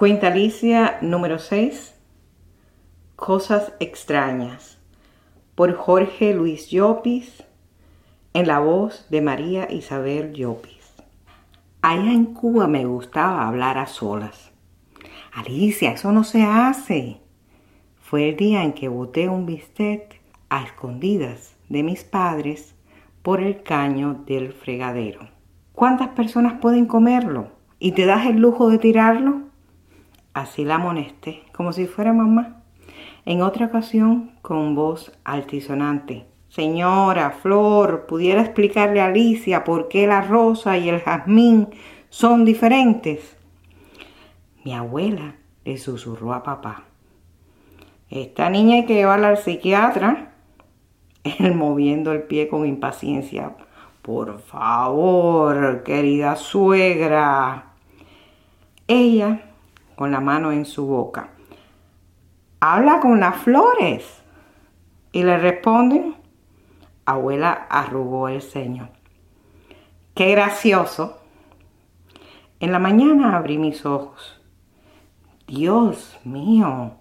Cuenta Alicia número 6. Cosas extrañas. Por Jorge Luis Llopis, en la voz de María Isabel Llopis. Allá en Cuba me gustaba hablar a solas. Alicia, eso no se hace. Fue el día en que boté un bistec a escondidas de mis padres por el caño del fregadero. ¿Cuántas personas pueden comerlo? ¿Y te das el lujo de tirarlo? Así la amonesté, como si fuera mamá. En otra ocasión, con voz altisonante. Señora, Flor, ¿pudiera explicarle a Alicia por qué la rosa y el jazmín son diferentes? Mi abuela le susurró a papá. Esta niña hay que llevarla al psiquiatra. Él moviendo el pie con impaciencia. Por favor, querida suegra. Ella con la mano en su boca. Habla con las flores. Y le responden, abuela arrugó el ceño. Qué gracioso. En la mañana abrí mis ojos. Dios mío,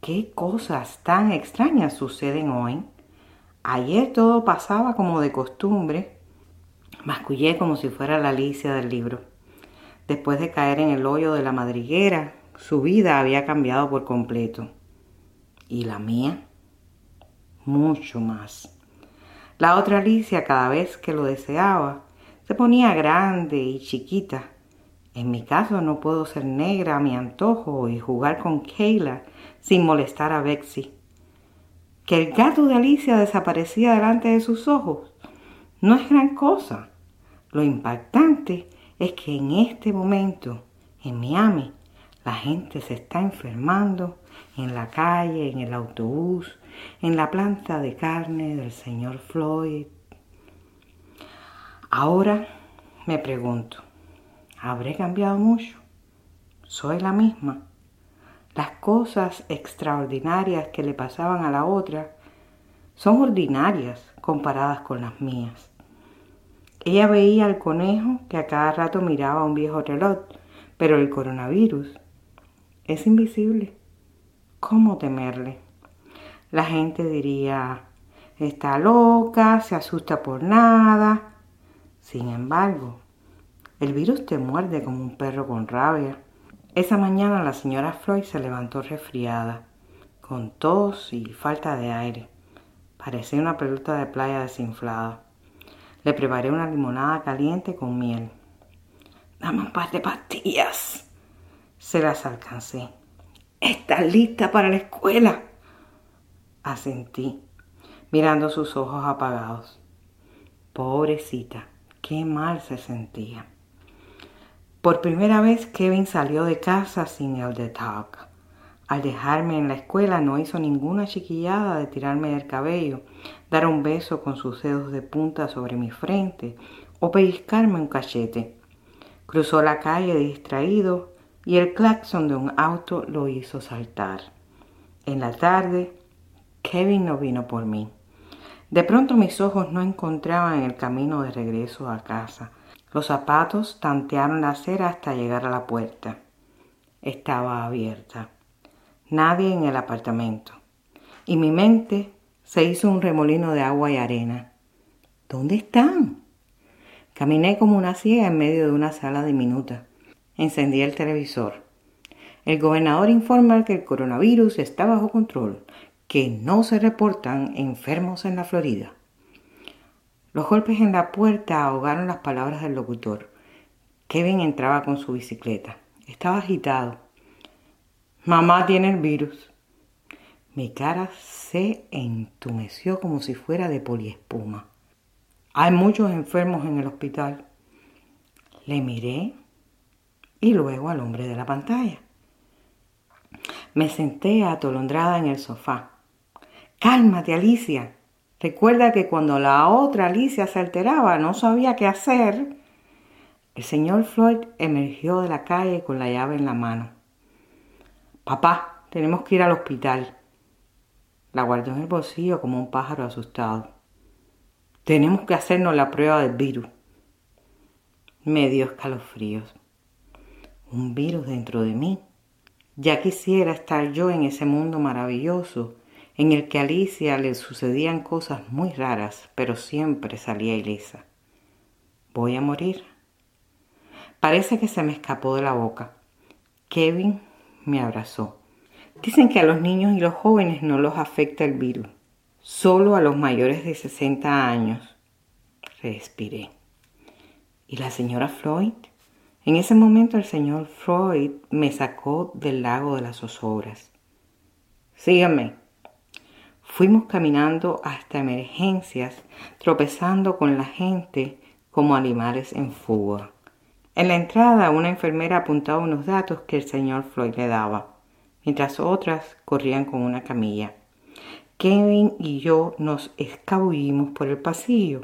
qué cosas tan extrañas suceden hoy. Ayer todo pasaba como de costumbre. Mascullé como si fuera la Alicia del libro. Después de caer en el hoyo de la madriguera, su vida había cambiado por completo. ¿Y la mía? Mucho más. La otra Alicia, cada vez que lo deseaba, se ponía grande y chiquita. En mi caso no puedo ser negra a mi antojo y jugar con Kayla sin molestar a Bexy. Que el gato de Alicia desaparecía delante de sus ojos no es gran cosa. Lo impactante es que en este momento en Miami la gente se está enfermando en la calle, en el autobús, en la planta de carne del señor Floyd. Ahora me pregunto, ¿habré cambiado mucho? ¿Soy la misma? Las cosas extraordinarias que le pasaban a la otra son ordinarias comparadas con las mías. Ella veía al conejo que a cada rato miraba un viejo reloj, pero el coronavirus es invisible. ¿Cómo temerle? La gente diría, está loca, se asusta por nada. Sin embargo, el virus te muerde como un perro con rabia. Esa mañana la señora Floyd se levantó resfriada, con tos y falta de aire. Parecía una pelota de playa desinflada. Le preparé una limonada caliente con miel. Dame un par de pastillas. Se las alcancé. ¿Estás lista para la escuela? Asentí, mirando sus ojos apagados. Pobrecita, qué mal se sentía. Por primera vez Kevin salió de casa sin el de talk. Al dejarme en la escuela no hizo ninguna chiquillada de tirarme del cabello, dar un beso con sus dedos de punta sobre mi frente o pellizcarme un cachete. Cruzó la calle distraído y el claxon de un auto lo hizo saltar. En la tarde, Kevin no vino por mí. De pronto mis ojos no encontraban el camino de regreso a casa. Los zapatos tantearon la acera hasta llegar a la puerta. Estaba abierta nadie en el apartamento. Y mi mente se hizo un remolino de agua y arena. ¿Dónde están? Caminé como una ciega en medio de una sala diminuta. Encendí el televisor. El gobernador informa que el coronavirus está bajo control, que no se reportan enfermos en la Florida. Los golpes en la puerta ahogaron las palabras del locutor. Kevin entraba con su bicicleta. Estaba agitado. Mamá tiene el virus. Mi cara se entumeció como si fuera de poliespuma. Hay muchos enfermos en el hospital. Le miré y luego al hombre de la pantalla. Me senté atolondrada en el sofá. Cálmate, Alicia. Recuerda que cuando la otra Alicia se alteraba, no sabía qué hacer. El señor Floyd emergió de la calle con la llave en la mano. Papá, tenemos que ir al hospital. La guardó en el bolsillo como un pájaro asustado. Tenemos que hacernos la prueba del virus. Me dio escalofríos. Un virus dentro de mí. Ya quisiera estar yo en ese mundo maravilloso en el que a Alicia le sucedían cosas muy raras, pero siempre salía ilesa. Voy a morir. Parece que se me escapó de la boca. Kevin me abrazó. Dicen que a los niños y los jóvenes no los afecta el virus, solo a los mayores de 60 años. Respiré. ¿Y la señora Floyd? En ese momento el señor Floyd me sacó del lago de las zozobras. Síganme. Fuimos caminando hasta emergencias, tropezando con la gente como animales en fuga. En la entrada una enfermera apuntaba unos datos que el señor Floyd le daba, mientras otras corrían con una camilla. Kevin y yo nos escabullimos por el pasillo.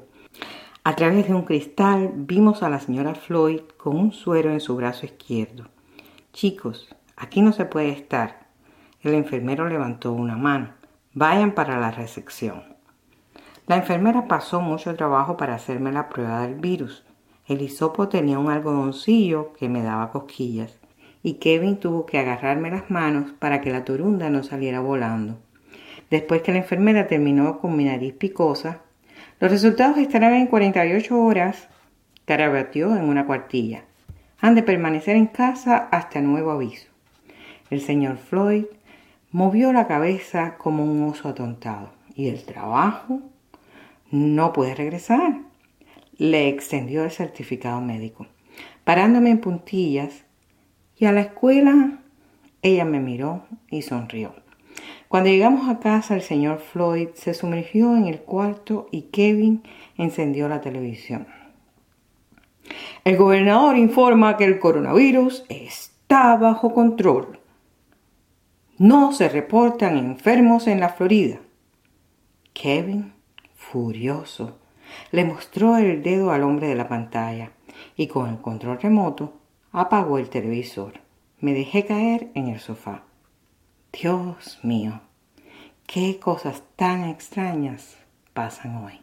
A través de un cristal vimos a la señora Floyd con un suero en su brazo izquierdo. Chicos, aquí no se puede estar. El enfermero levantó una mano. Vayan para la recepción. La enfermera pasó mucho trabajo para hacerme la prueba del virus. El hisopo tenía un algodoncillo que me daba cosquillas y Kevin tuvo que agarrarme las manos para que la torunda no saliera volando. Después que la enfermera terminó con mi nariz picosa, los resultados estarán en 48 horas, carabateó en una cuartilla. Han de permanecer en casa hasta nuevo aviso. El señor Floyd movió la cabeza como un oso atontado. ¿Y el trabajo? No puede regresar le extendió el certificado médico, parándome en puntillas, y a la escuela ella me miró y sonrió. Cuando llegamos a casa, el señor Floyd se sumergió en el cuarto y Kevin encendió la televisión. El gobernador informa que el coronavirus está bajo control. No se reportan enfermos en la Florida. Kevin, furioso, le mostró el dedo al hombre de la pantalla y con el control remoto apagó el televisor. Me dejé caer en el sofá. Dios mío, qué cosas tan extrañas pasan hoy.